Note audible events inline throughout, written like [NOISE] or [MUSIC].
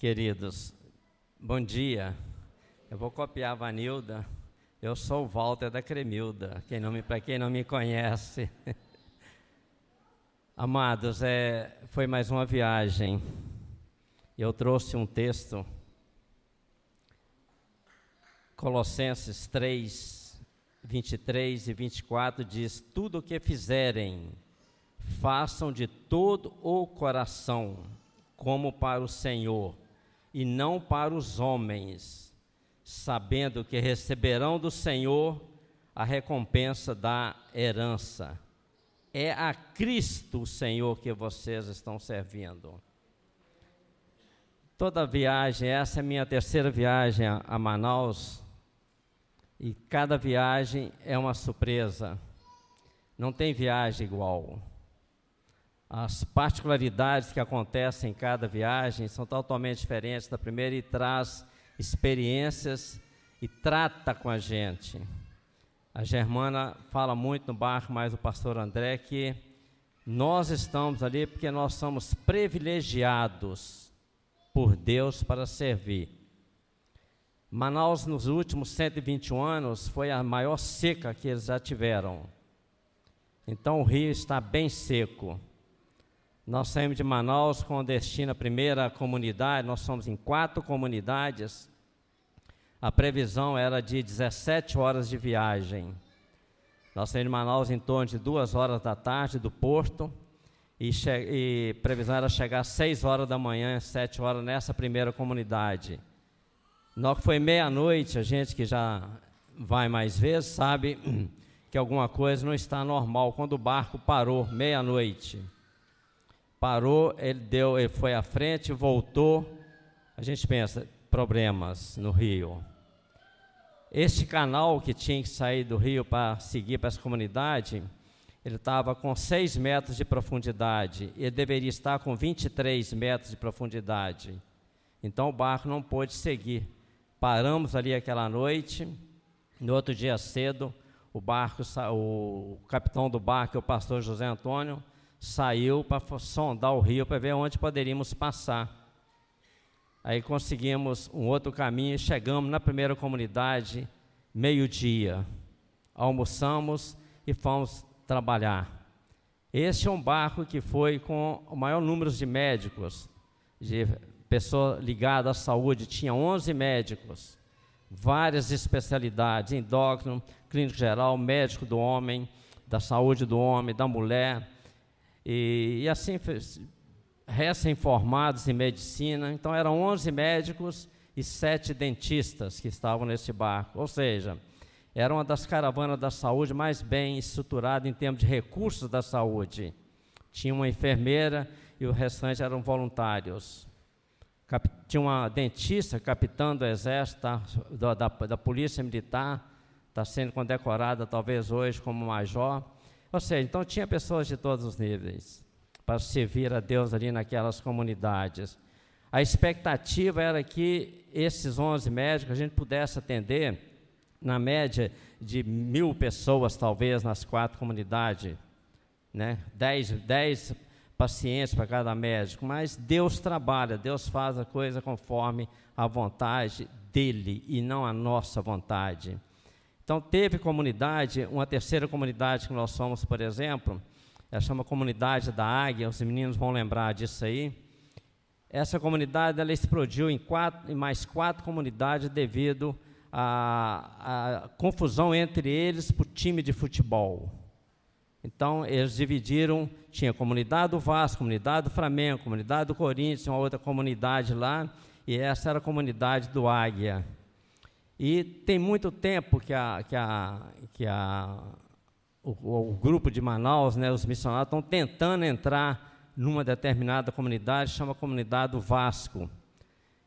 Queridos, bom dia. Eu vou copiar a Vanilda. Eu sou o Walter da Cremilda, quem para quem não me conhece. [LAUGHS] Amados, é, foi mais uma viagem. Eu trouxe um texto, Colossenses 3, 23 e 24, diz: Tudo o que fizerem, façam de todo o coração, como para o Senhor, e não para os homens, sabendo que receberão do Senhor a recompensa da herança. É a Cristo, Senhor, que vocês estão servindo. Toda viagem, essa é minha terceira viagem a Manaus, e cada viagem é uma surpresa. Não tem viagem igual. As particularidades que acontecem em cada viagem são totalmente diferentes da primeira e traz experiências e trata com a gente. A Germana fala muito no barco, mas o pastor André, que nós estamos ali porque nós somos privilegiados por Deus para servir. Manaus, nos últimos 121 anos, foi a maior seca que eles já tiveram. Então o rio está bem seco. Nós saímos de Manaus com destino à primeira comunidade, nós somos em quatro comunidades. A previsão era de 17 horas de viagem. Nós saímos de Manaus em torno de duas horas da tarde do porto e, e previsão era chegar às 6 horas da manhã, 7 horas nessa primeira comunidade. Na que foi meia-noite, a gente que já vai mais vezes sabe [CLEARS THROAT] que alguma coisa não está normal quando o barco parou meia-noite parou, ele deu, ele foi à frente, voltou. A gente pensa, problemas no rio. Este canal que tinha que sair do rio para seguir para essa comunidade, ele estava com 6 metros de profundidade, ele deveria estar com 23 metros de profundidade. Então o barco não pôde seguir. Paramos ali aquela noite, no outro dia cedo, o barco, o capitão do barco, o pastor José Antônio, saiu para sondar o rio para ver onde poderíamos passar. Aí conseguimos um outro caminho e chegamos na primeira comunidade, meio-dia. Almoçamos e fomos trabalhar. Este é um barco que foi com o maior número de médicos, de pessoas ligadas à saúde, tinha 11 médicos, várias especialidades, endócrino, clínico geral, médico do homem, da saúde do homem, da mulher, e, e assim, recém-formados em medicina. Então, eram 11 médicos e sete dentistas que estavam nesse barco. Ou seja, era uma das caravanas da saúde mais bem estruturada em termos de recursos da saúde. Tinha uma enfermeira e o restante eram voluntários. Cap tinha uma dentista, capitã do exército, da, da, da polícia militar, está sendo condecorada talvez hoje como major. Ou seja, então tinha pessoas de todos os níveis para servir a Deus ali naquelas comunidades. A expectativa era que esses 11 médicos a gente pudesse atender, na média de mil pessoas, talvez, nas quatro comunidades, né? dez, dez pacientes para cada médico, mas Deus trabalha, Deus faz a coisa conforme a vontade dele e não a nossa vontade. Então, teve comunidade, uma terceira comunidade que nós somos, por exemplo, ela chama Comunidade da Águia, os meninos vão lembrar disso aí. Essa comunidade ela explodiu em, quatro, em mais quatro comunidades devido à, confusão entre eles o time de futebol. Então, eles dividiram, tinha comunidade do Vasco, comunidade do Flamengo, comunidade do Corinthians, uma outra comunidade lá, e essa era a comunidade do Águia. E tem muito tempo que, a, que, a, que a, o, o grupo de Manaus, né, os missionários, estão tentando entrar numa determinada comunidade, chama Comunidade do Vasco.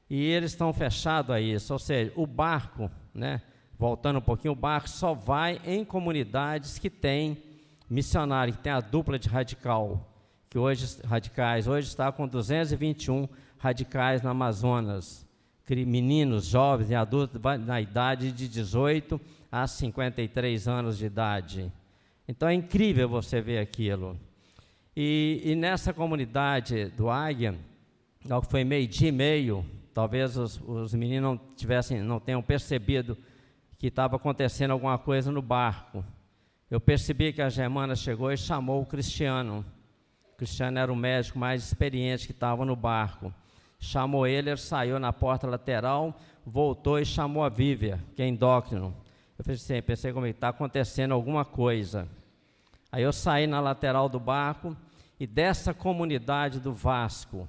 E eles estão fechados a isso, ou seja, o barco, né, voltando um pouquinho, o barco só vai em comunidades que têm missionário, que tem a dupla de radical, que hoje, radicais, hoje está com 221 radicais no Amazonas meninos, jovens e adultos na idade de 18 a 53 anos de idade. Então é incrível você ver aquilo. E, e nessa comunidade do Águia, foi meio dia e meio, talvez os, os meninos não tivessem, não tenham percebido que estava acontecendo alguma coisa no barco. Eu percebi que a Germana chegou e chamou o Cristiano. O Cristiano era o médico mais experiente que estava no barco. Chamou ele, saiu na porta lateral, voltou e chamou a Vívia, que é endócrino. Eu pensei, pensei como está acontecendo alguma coisa. Aí eu saí na lateral do barco e dessa comunidade do Vasco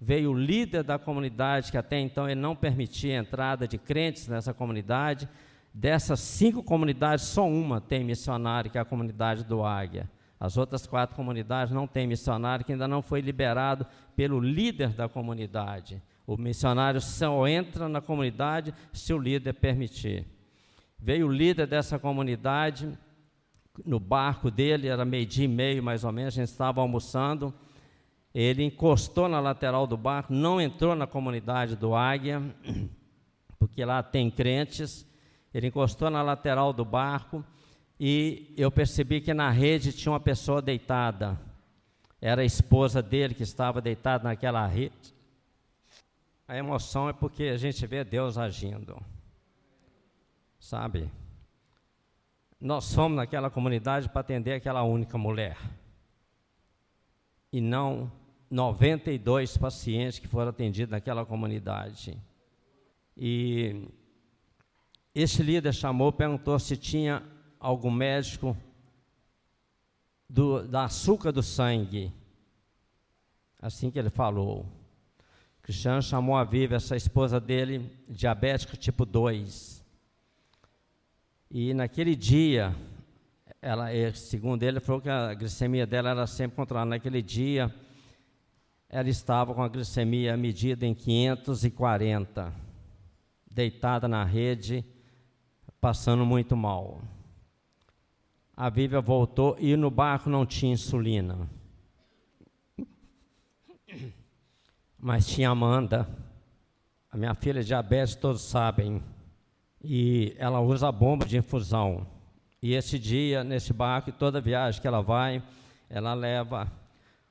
veio o líder da comunidade, que até então ele não permitia a entrada de crentes nessa comunidade. Dessas cinco comunidades, só uma tem missionário, que é a comunidade do Águia. As outras quatro comunidades não têm missionário, que ainda não foi liberado pelo líder da comunidade. O missionário só entra na comunidade se o líder permitir. Veio o líder dessa comunidade, no barco dele, era meio-dia e meio mais ou menos, a gente estava almoçando. Ele encostou na lateral do barco, não entrou na comunidade do Águia, [CLEARS THROAT] porque lá tem crentes. Ele encostou na lateral do barco e eu percebi que na rede tinha uma pessoa deitada. Era a esposa dele que estava deitada naquela rede. A emoção é porque a gente vê Deus agindo. Sabe? Nós fomos naquela comunidade para atender aquela única mulher. E não 92 pacientes que foram atendidos naquela comunidade. E esse líder chamou, perguntou se tinha algum médico do, da açúcar do sangue. Assim que ele falou. Cristiano chamou a Viva, essa esposa dele, diabética tipo 2. E naquele dia, ela, segundo ele, falou que a glicemia dela era sempre controlada. Naquele dia, ela estava com a glicemia medida em 540, deitada na rede, passando muito mal. A Vívia voltou e no barco não tinha insulina. Mas tinha Amanda, a minha filha é diabetes, todos sabem e ela usa bomba de infusão. E esse dia, nesse barco, toda viagem que ela vai, ela leva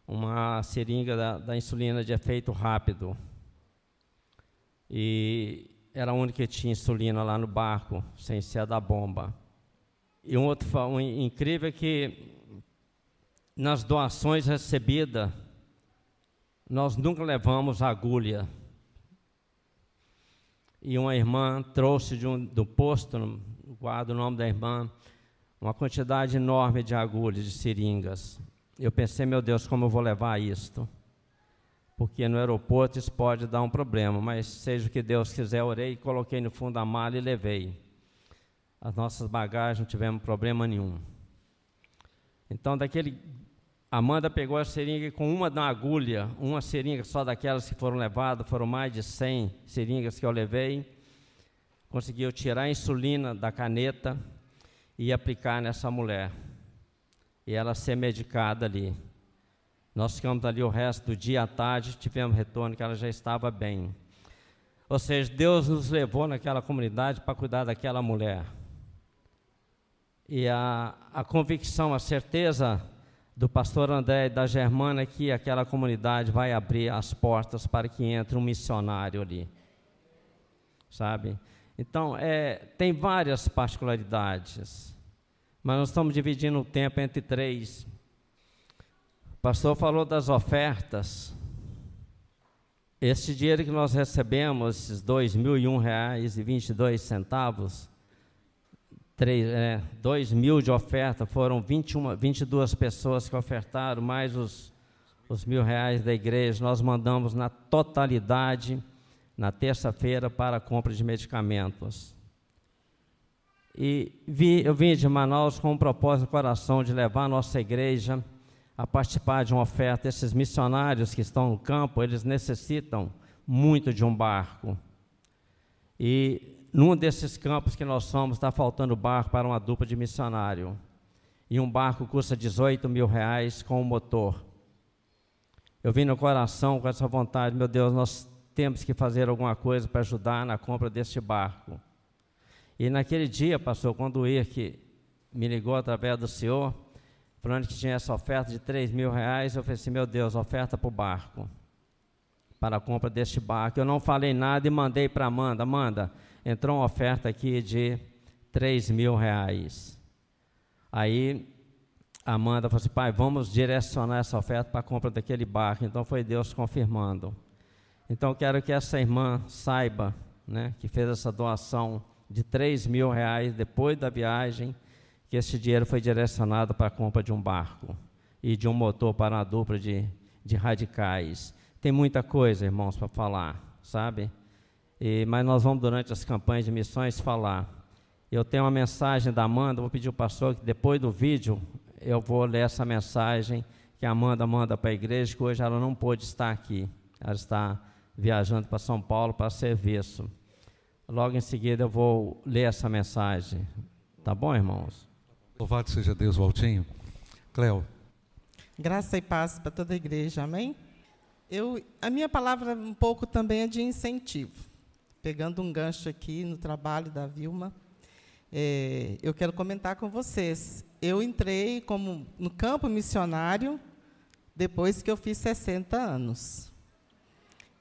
uma seringa da, da insulina de efeito rápido. E era a única que tinha insulina lá no barco, sem ser a da bomba. E um outro um, incrível é que nas doações recebidas, nós nunca levamos agulha e uma irmã trouxe de um, do posto, guardo o nome da irmã, uma quantidade enorme de agulhas, de seringas. Eu pensei, meu Deus, como eu vou levar isto? Porque no aeroporto isso pode dar um problema, mas seja o que Deus quiser, orei, coloquei no fundo da mala e levei. As nossas bagagens não tivemos problema nenhum. Então, daquele Amanda pegou a seringa com uma na agulha, uma seringa só daquelas que foram levadas, foram mais de 100 seringas que eu levei. Conseguiu tirar a insulina da caneta e aplicar nessa mulher. E ela ser medicada ali. Nós ficamos ali o resto do dia à tarde, tivemos retorno que ela já estava bem. Ou seja, Deus nos levou naquela comunidade para cuidar daquela mulher e a, a convicção, a certeza do pastor André e da Germana é que aquela comunidade vai abrir as portas para que entre um missionário ali. Sabe? Então, é, tem várias particularidades, mas nós estamos dividindo o tempo entre três. O pastor falou das ofertas. Este dinheiro que nós recebemos, esses R$ 2.001,22, 3, é, 2 mil de oferta, foram 21, 22 pessoas que ofertaram, mais os, os mil reais da igreja. Nós mandamos na totalidade, na terça-feira, para a compra de medicamentos. E vi, eu vim de Manaus com o propósito no coração de levar a nossa igreja a participar de uma oferta. Esses missionários que estão no campo, eles necessitam muito de um barco. E num desses campos que nós somos, está faltando barco para uma dupla de missionário. E um barco custa 18 mil reais com o um motor. Eu vim no coração com essa vontade, meu Deus, nós temos que fazer alguma coisa para ajudar na compra deste barco. E naquele dia, pastor, quando o IRC me ligou através do senhor, falando que tinha essa oferta de 3 mil reais, eu falei assim, meu Deus, oferta para o barco. para a compra deste barco. Eu não falei nada e mandei para Amanda. Amanda, entrou uma oferta aqui de 3 mil reais. Aí Amanda falou assim, pai, vamos direcionar essa oferta para a compra daquele barco. Então foi Deus confirmando. Então quero que essa irmã saiba, né, que fez essa doação de 3 mil reais depois da viagem, que esse dinheiro foi direcionado para a compra de um barco e de um motor para uma dupla de, de radicais. Tem muita coisa, irmãos, para falar, sabe? E, mas nós vamos, durante as campanhas de missões, falar. Eu tenho uma mensagem da Amanda, vou pedir ao pastor que depois do vídeo eu vou ler essa mensagem que a Amanda manda para a igreja, que hoje ela não pôde estar aqui. Ela está viajando para São Paulo para serviço. Logo em seguida eu vou ler essa mensagem. Tá bom, irmãos? Louvado seja Deus, Valtinho. Cléo. Graça e paz para toda a igreja, amém? Eu, a minha palavra um pouco também é de incentivo. Pegando um gancho aqui no trabalho da Vilma, é, eu quero comentar com vocês. Eu entrei como no campo missionário depois que eu fiz 60 anos.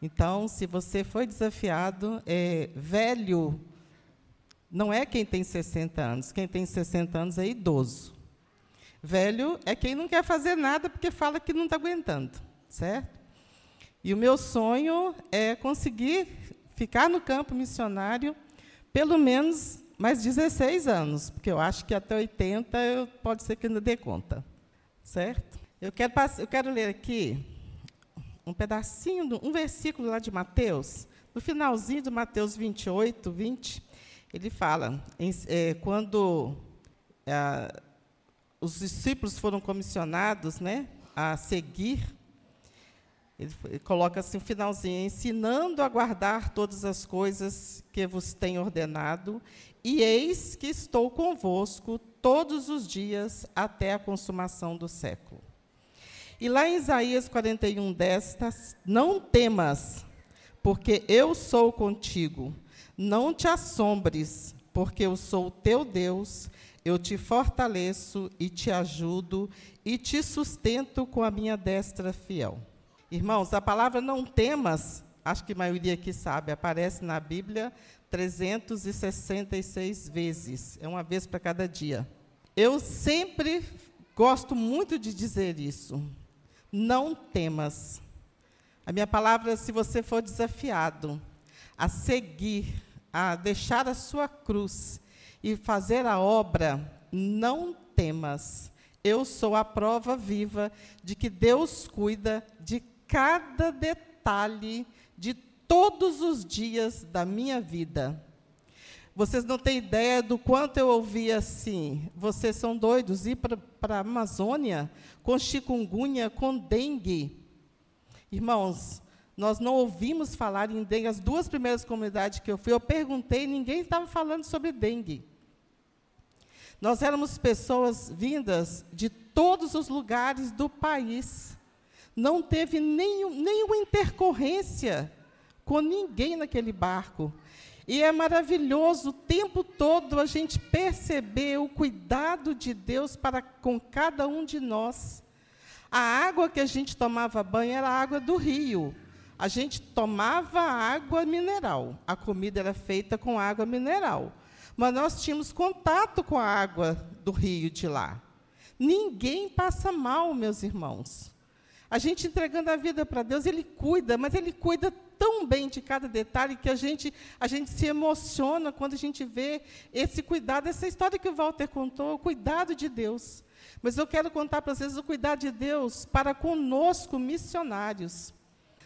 Então, se você foi desafiado, é, velho não é quem tem 60 anos, quem tem 60 anos é idoso. Velho é quem não quer fazer nada porque fala que não está aguentando, certo? E o meu sonho é conseguir ficar no campo missionário pelo menos mais 16 anos, porque eu acho que até 80 eu, pode ser que ainda dê conta. Certo? Eu quero, eu quero ler aqui um pedacinho, um versículo lá de Mateus, no finalzinho de Mateus 28, 20, ele fala, em, é, quando é, os discípulos foram comissionados né, a seguir ele coloca assim, um finalzinho, ensinando a guardar todas as coisas que vos tenho ordenado, e eis que estou convosco todos os dias até a consumação do século. E lá em Isaías 41, 10, não temas, porque eu sou contigo, não te assombres, porque eu sou o teu Deus, eu te fortaleço e te ajudo e te sustento com a minha destra fiel. Irmãos, a palavra não temas, acho que a maioria aqui sabe, aparece na Bíblia 366 vezes, é uma vez para cada dia. Eu sempre gosto muito de dizer isso. Não temas. A minha palavra, se você for desafiado a seguir, a deixar a sua cruz e fazer a obra, não temas. Eu sou a prova viva de que Deus cuida de cada detalhe de todos os dias da minha vida. Vocês não têm ideia do quanto eu ouvi assim. Vocês são doidos ir para a Amazônia com chikungunya, com dengue. Irmãos, nós não ouvimos falar em dengue. As duas primeiras comunidades que eu fui, eu perguntei, ninguém estava falando sobre dengue. Nós éramos pessoas vindas de todos os lugares do país não teve nenhum, nenhuma intercorrência com ninguém naquele barco. E é maravilhoso o tempo todo a gente perceber o cuidado de Deus para com cada um de nós. A água que a gente tomava banho era a água do rio. A gente tomava água mineral. A comida era feita com água mineral. Mas nós tínhamos contato com a água do rio de lá. Ninguém passa mal, meus irmãos. A gente entregando a vida para Deus, Ele cuida, mas Ele cuida tão bem de cada detalhe que a gente, a gente se emociona quando a gente vê esse cuidado, essa história que o Walter contou, o cuidado de Deus. Mas eu quero contar para vocês o cuidado de Deus para conosco, missionários.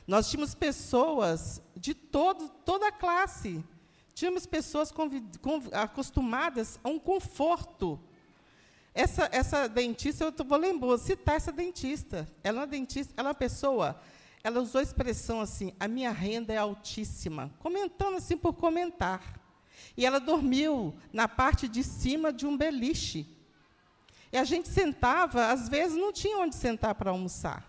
Nós tínhamos pessoas de todo, toda a classe. Tínhamos pessoas acostumadas a um conforto essa, essa dentista, eu vou lembrar, citar essa dentista. Ela é uma dentista, ela é uma pessoa, ela usou a expressão assim, a minha renda é altíssima, comentando assim por comentar. E ela dormiu na parte de cima de um beliche. E a gente sentava, às vezes não tinha onde sentar para almoçar.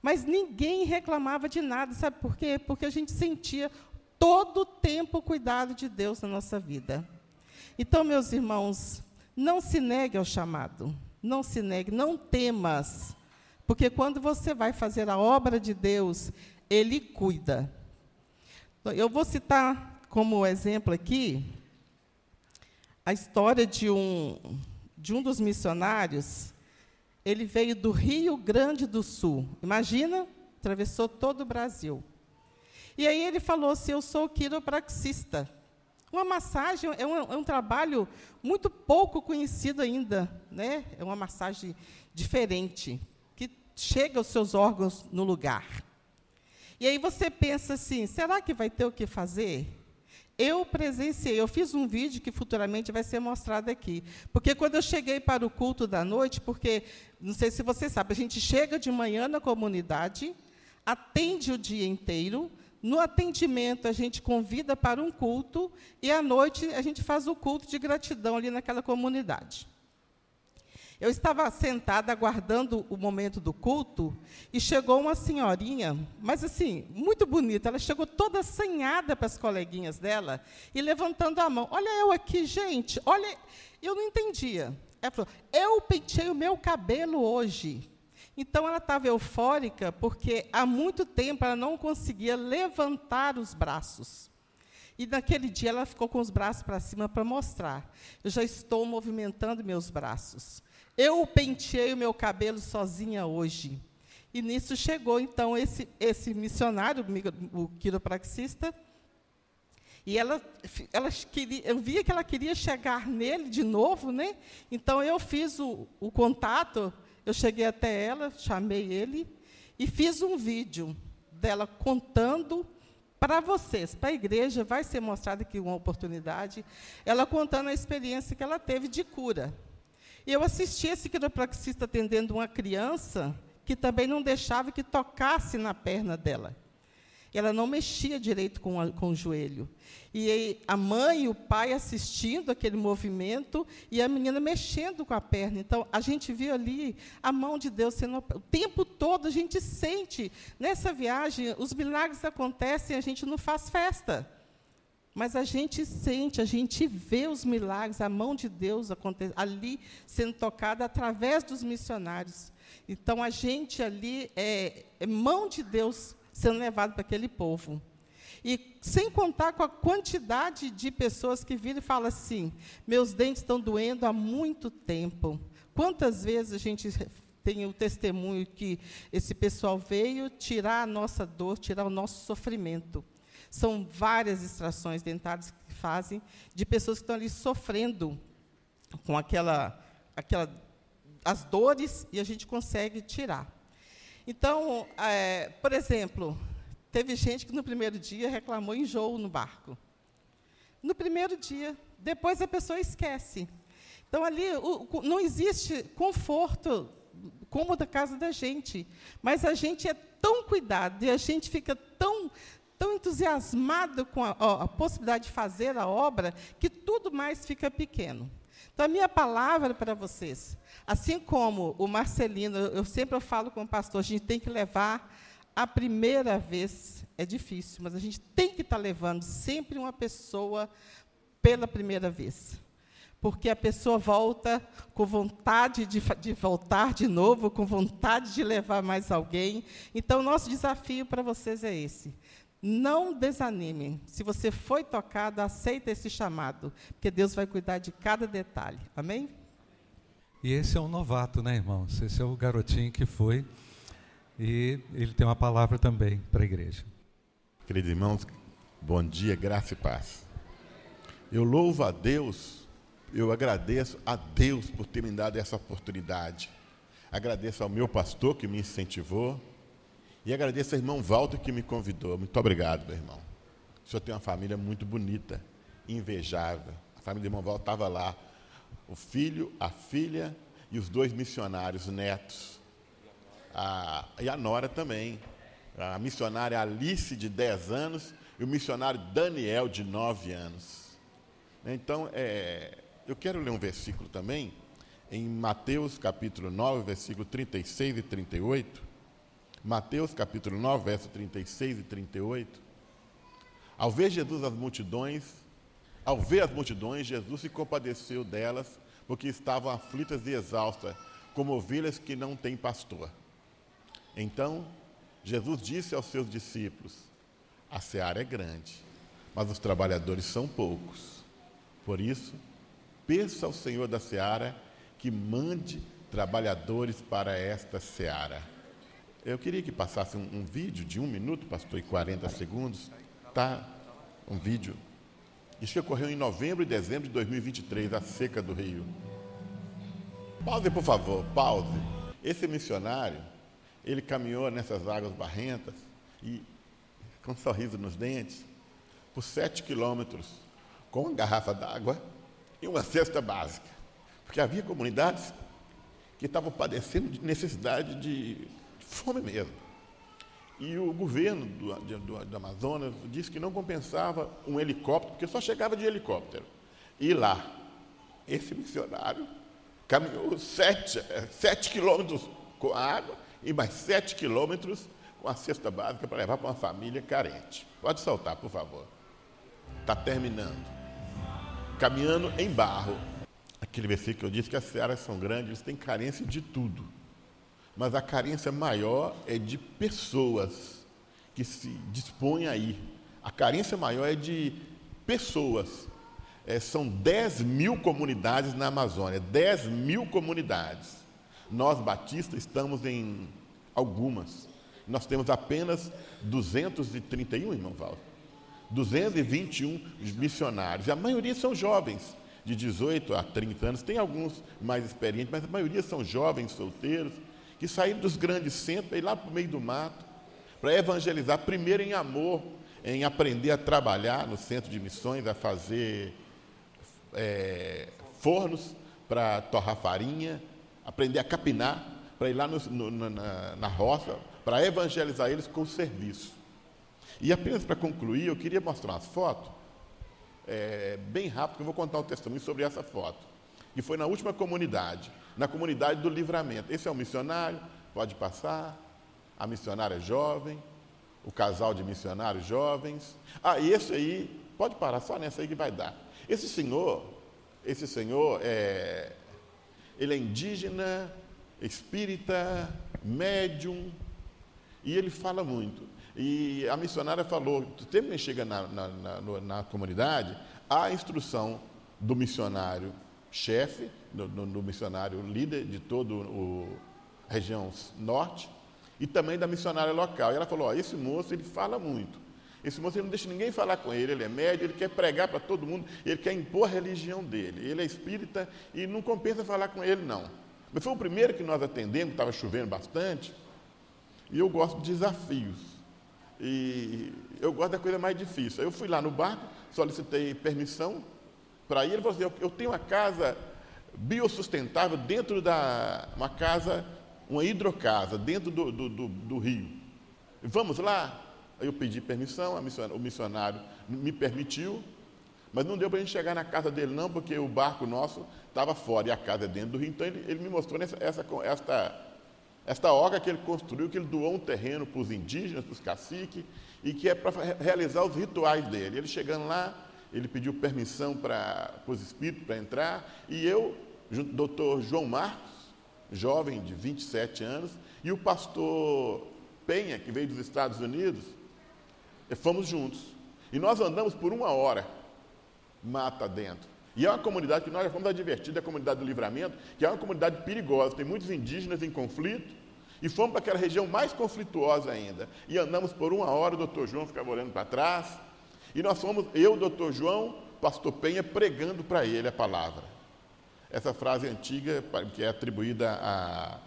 Mas ninguém reclamava de nada, sabe por quê? Porque a gente sentia todo o tempo o cuidado de Deus na nossa vida. Então, meus irmãos, não se negue ao chamado. Não se negue, não temas. Porque quando você vai fazer a obra de Deus, Ele cuida. Eu vou citar como exemplo aqui a história de um, de um dos missionários. Ele veio do Rio Grande do Sul. Imagina, atravessou todo o Brasil. E aí ele falou assim: Eu sou quiropraxista. Uma massagem é um, é um, trabalho muito pouco conhecido ainda, né? É uma massagem diferente, que chega aos seus órgãos no lugar. E aí você pensa assim: será que vai ter o que fazer? Eu presenciei, eu fiz um vídeo que futuramente vai ser mostrado aqui. Porque quando eu cheguei para o culto da noite, porque, não sei se você sabe, a gente chega de manhã na comunidade, atende o dia inteiro, no atendimento, a gente convida para um culto e à noite a gente faz o culto de gratidão ali naquela comunidade. Eu estava sentada aguardando o momento do culto e chegou uma senhorinha, mas assim, muito bonita. Ela chegou toda assanhada para as coleguinhas dela e levantando a mão. Olha eu aqui, gente, olha. Eu não entendia. Ela falou: Eu pentei o meu cabelo hoje. Então ela estava eufórica porque há muito tempo ela não conseguia levantar os braços. E naquele dia ela ficou com os braços para cima para mostrar. Eu já estou movimentando meus braços. Eu penteei o meu cabelo sozinha hoje. E nisso chegou então esse, esse missionário, o quiropraxista, e ela, ela queria, eu via que ela queria chegar nele de novo, né? Então eu fiz o, o contato eu cheguei até ela, chamei ele e fiz um vídeo dela contando para vocês, para a igreja, vai ser mostrada aqui uma oportunidade, ela contando a experiência que ela teve de cura. E eu assisti esse quiropraxista atendendo uma criança que também não deixava que tocasse na perna dela. Ela não mexia direito com, a, com o joelho. E a mãe e o pai assistindo aquele movimento e a menina mexendo com a perna. Então, a gente viu ali a mão de Deus sendo. O tempo todo a gente sente. Nessa viagem, os milagres acontecem, a gente não faz festa. Mas a gente sente, a gente vê os milagres, a mão de Deus ali sendo tocada através dos missionários. Então, a gente ali é, é mão de Deus sendo levado para aquele povo. E sem contar com a quantidade de pessoas que viram e falam assim: meus dentes estão doendo há muito tempo. Quantas vezes a gente tem o testemunho que esse pessoal veio tirar a nossa dor, tirar o nosso sofrimento. São várias extrações dentárias que fazem de pessoas que estão ali sofrendo com aquela, aquela as dores e a gente consegue tirar. Então, é, por exemplo, teve gente que no primeiro dia reclamou enjoo no barco. No primeiro dia, depois a pessoa esquece. Então, ali o, não existe conforto como da casa da gente, mas a gente é tão cuidado e a gente fica tão, tão entusiasmado com a, a possibilidade de fazer a obra que tudo mais fica pequeno. Então, a minha palavra para vocês Assim como o Marcelino, eu sempre falo com o pastor, a gente tem que levar a primeira vez, é difícil, mas a gente tem que estar tá levando sempre uma pessoa pela primeira vez. Porque a pessoa volta com vontade de, de voltar de novo, com vontade de levar mais alguém. Então, nosso desafio para vocês é esse. Não desanime. Se você foi tocado, aceita esse chamado, porque Deus vai cuidar de cada detalhe. Amém? E esse é um novato, né, irmãos? Esse é o garotinho que foi. E ele tem uma palavra também para a igreja. Queridos irmãos, bom dia, graça e paz. Eu louvo a Deus, eu agradeço a Deus por ter me dado essa oportunidade. Agradeço ao meu pastor que me incentivou. E agradeço ao irmão Walter que me convidou. Muito obrigado, meu irmão. O senhor tem uma família muito bonita, invejável. A família do irmão Walter estava lá o filho, a filha e os dois missionários netos. A, e a nora também. A missionária Alice, de 10 anos, e o missionário Daniel, de 9 anos. Então, é, eu quero ler um versículo também, em Mateus capítulo 9, versículo 36 e 38. Mateus capítulo 9, verso 36 e 38. Ao ver Jesus as multidões, ao ver as multidões, Jesus se compadeceu delas, porque estavam aflitas e exaustas, como ovelhas que não têm pastor. Então, Jesus disse aos seus discípulos: A seara é grande, mas os trabalhadores são poucos. Por isso, peça ao Senhor da seara que mande trabalhadores para esta seara. Eu queria que passasse um, um vídeo de um minuto, pastor, e 40 segundos. Tá? Um vídeo. Isso que ocorreu em novembro e dezembro de 2023, a seca do Rio. Pause, por favor, pause. Esse missionário, ele caminhou nessas águas barrentas e, com um sorriso nos dentes, por sete quilômetros, com uma garrafa d'água e uma cesta básica. Porque havia comunidades que estavam padecendo de necessidade de fome mesmo. E o governo do, do, do, Amazonas disse que não compensava um helicóptero, porque só chegava de helicóptero. E lá, esse missionário caminhou sete, sete quilômetros com água e mais sete quilômetros com a cesta básica para levar para uma família carente. Pode soltar, por favor. Está terminando. Caminhando em barro. Aquele versículo que eu disse que as searas são grandes, eles têm carência de tudo mas a carência maior é de pessoas que se dispõem a ir. A carência maior é de pessoas. É, são 10 mil comunidades na Amazônia, 10 mil comunidades. Nós, batistas, estamos em algumas. Nós temos apenas 231, irmão Valdo. 221 missionários. A maioria são jovens, de 18 a 30 anos. Tem alguns mais experientes, mas a maioria são jovens, solteiros que saíram dos grandes centros ir lá para o meio do mato, para evangelizar, primeiro em amor, em aprender a trabalhar no centro de missões, a fazer é, fornos para torrar farinha, aprender a capinar, para ir lá no, no, na, na roça, para evangelizar eles com o serviço. E apenas para concluir, eu queria mostrar umas fotos, é, bem rápido, eu vou contar um testemunho sobre essa foto, que foi na última comunidade na comunidade do livramento. Esse é um missionário, pode passar, a missionária jovem, o casal de missionários jovens. Ah, e esse aí, pode parar só nessa aí que vai dar. Esse senhor, esse senhor é, ele é indígena, espírita, médium, e ele fala muito. E a missionária falou, sempre que chega na, na, na, na comunidade, há a instrução do missionário chefe, do, missionário líder de toda a região norte, e também da missionária local. E ela falou: esse moço ele fala muito. Esse moço ele não deixa ninguém falar com ele, ele é médio, ele quer pregar para todo mundo, ele quer impor a religião dele. Ele é espírita e não compensa falar com ele, não. Mas foi o primeiro que nós atendemos, estava chovendo bastante, e eu gosto de desafios. E eu gosto da coisa mais difícil. Eu fui lá no barco, solicitei permissão para ir. Ele falou assim: eu tenho uma casa biossustentável dentro da uma casa, uma hidrocasa, dentro do, do, do, do rio. Vamos lá? Eu pedi permissão, missionário, o missionário me permitiu, mas não deu para a gente chegar na casa dele, não, porque o barco nosso estava fora e a casa é dentro do rio. Então ele, ele me mostrou essa, essa, esta, esta obra que ele construiu, que ele doou um terreno para os indígenas, para os caciques, e que é para realizar os rituais dele. Ele chegando lá, ele pediu permissão para os espíritos para entrar, e eu, junto do doutor João Marcos, jovem de 27 anos, e o pastor Penha, que veio dos Estados Unidos, fomos juntos. E nós andamos por uma hora, mata dentro. E é uma comunidade que nós já fomos advertidos, é a comunidade do livramento, que é uma comunidade perigosa, tem muitos indígenas em conflito, e fomos para aquela região mais conflituosa ainda. E andamos por uma hora, o doutor João ficava olhando para trás, e nós fomos, eu, doutor João, pastor Penha, pregando para ele a palavra. Essa frase antiga, que é atribuída a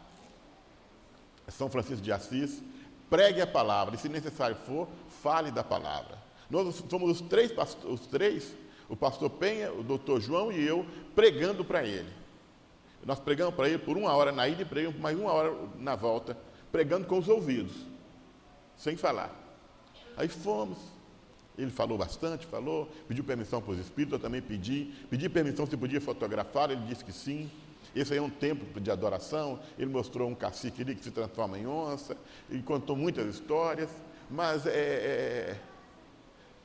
São Francisco de Assis, pregue a palavra, e se necessário for, fale da palavra. Nós fomos os três, os três o pastor Penha, o doutor João e eu, pregando para ele. Nós pregamos para ele por uma hora na ida e pregamos mais uma hora na volta, pregando com os ouvidos, sem falar. Aí fomos, ele falou bastante, falou, pediu permissão para os espíritos, eu também pedi. Pedi permissão se podia fotografar, ele disse que sim. Esse aí é um templo de adoração. Ele mostrou um cacique ali que se transforma em onça, e contou muitas histórias. Mas é, é,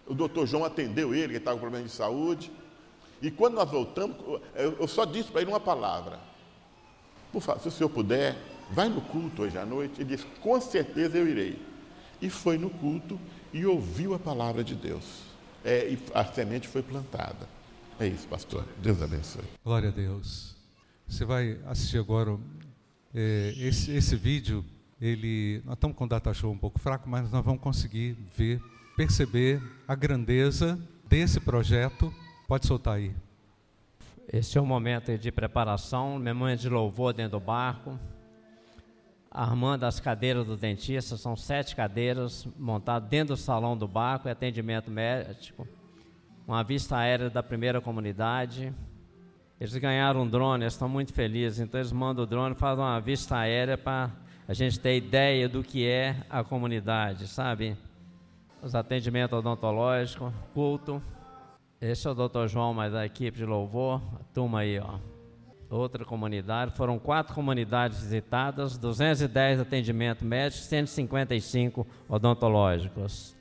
o doutor João atendeu ele, que estava com problema de saúde. E quando nós voltamos, eu só disse para ele uma palavra. Por favor, se o senhor puder, vai no culto hoje à noite. Ele disse, com certeza eu irei. E foi no culto e ouviu a palavra de Deus. É, e a semente foi plantada. É isso, pastor. Deus abençoe. Glória a Deus. Você vai assistir agora é, esse, esse vídeo. Ele, nós estamos com o data show um pouco fraco, mas nós vamos conseguir ver, perceber a grandeza desse projeto. Pode soltar aí. Esse é o momento de preparação, momento de louvor dentro do barco armando as cadeiras do dentista, são sete cadeiras montadas dentro do salão do barco, atendimento médico, uma vista aérea da primeira comunidade. Eles ganharam um drone, eles estão muito felizes, então eles mandam o drone, fazem uma vista aérea para a gente ter ideia do que é a comunidade, sabe? Os atendimentos odontológicos, culto. Esse é o doutor João, mas a equipe de louvor, a turma aí, ó outra comunidade. Foram quatro comunidades visitadas, 210 atendimentos médicos, 155 odontológicos.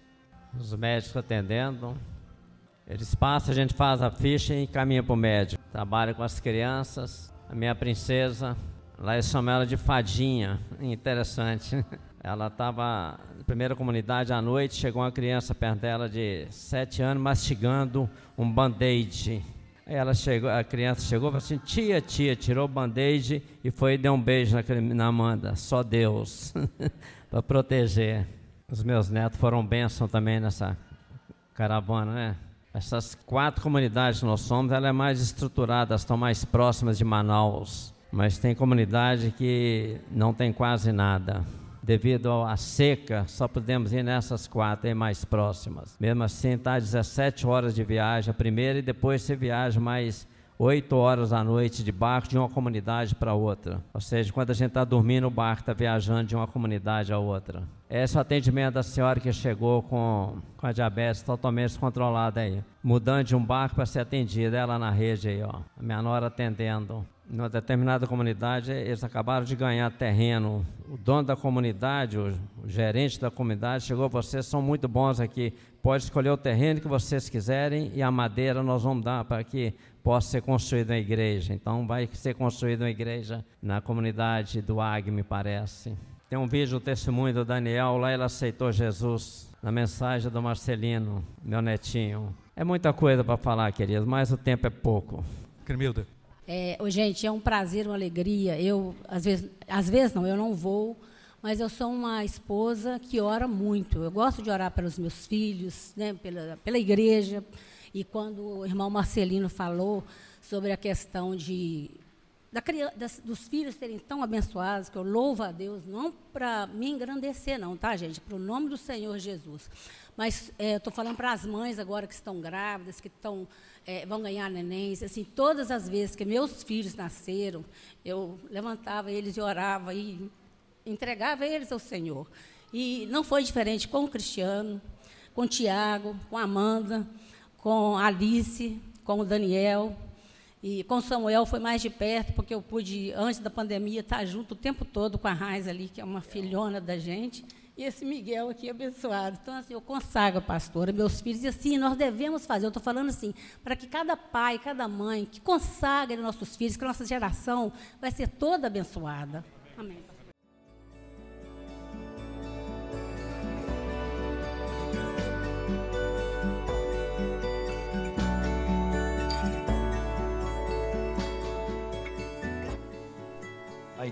Os médicos atendendo. Eles passam, a gente faz a ficha e caminha para o médico. Trabalha com as crianças. A minha princesa, lá eles chamam ela de Fadinha. Interessante. [LAUGHS] Ela estava na primeira comunidade à noite, chegou uma criança perto dela de 7 anos mastigando um band-aid ela chegou, a criança chegou e falou assim: tia, tia, tirou o band-aid e foi e deu um beijo na, na Amanda. Só Deus, [LAUGHS] para proteger. Os meus netos foram bênção também nessa caravana, né? Essas quatro comunidades que nós somos, ela é mais estruturada, estão mais próximas de Manaus. Mas tem comunidade que não tem quase nada devido à seca, só podemos ir nessas quatro aí mais próximas. Mesmo assim, está 17 horas de viagem a primeira e depois você viaja mais 8 horas à noite de barco de uma comunidade para outra. Ou seja, quando a gente está dormindo, o barco está viajando de uma comunidade a outra. Esse é o atendimento da senhora que chegou com, com a diabetes totalmente descontrolada aí. Mudando de um barco para ser atendida, ela na rede aí, ó. A minha atendendo numa determinada comunidade, eles acabaram de ganhar terreno. O dono da comunidade, o, gerente da comunidade, chegou, vocês são muito bons aqui, pode escolher o terreno que vocês quiserem e a madeira nós vamos dar para que possa ser construída uma igreja. Então vai ser construída uma igreja na comunidade do Ag, me parece. Tem um vídeo, o testemunho do Daniel, lá ele aceitou Jesus, na mensagem do Marcelino, meu netinho. É muita coisa para falar, queridos, mas o tempo é pouco. Cremilda. É, gente, é um prazer, uma alegria. Eu, às vezes, às vezes não, eu não vou, mas eu sou uma esposa que ora muito. Eu gosto de orar pelos meus filhos, né, pela, pela igreja. E quando o irmão Marcelino falou sobre a questão de da, das, dos filhos serem tão abençoados, que eu louvo a Deus, não para me engrandecer, não, tá, gente? Para o nome do Senhor Jesus. Mas é, estou falando para as mães agora que estão grávidas, que estão é, vão ganhar nenéns. Assim, todas as vezes que meus filhos nasceram, eu levantava eles e orava e entregava eles ao Senhor. E não foi diferente com o Cristiano, com o Tiago, com a Amanda, com a Alice, com o Daniel. E com Samuel foi mais de perto, porque eu pude, antes da pandemia, estar junto o tempo todo com a Raiz ali, que é uma filhona da gente e esse Miguel aqui abençoado. Então, assim, eu consagro, pastora, meus filhos, e assim, nós devemos fazer, eu estou falando assim, para que cada pai, cada mãe, que consagre nossos filhos, que a nossa geração vai ser toda abençoada. Amém. A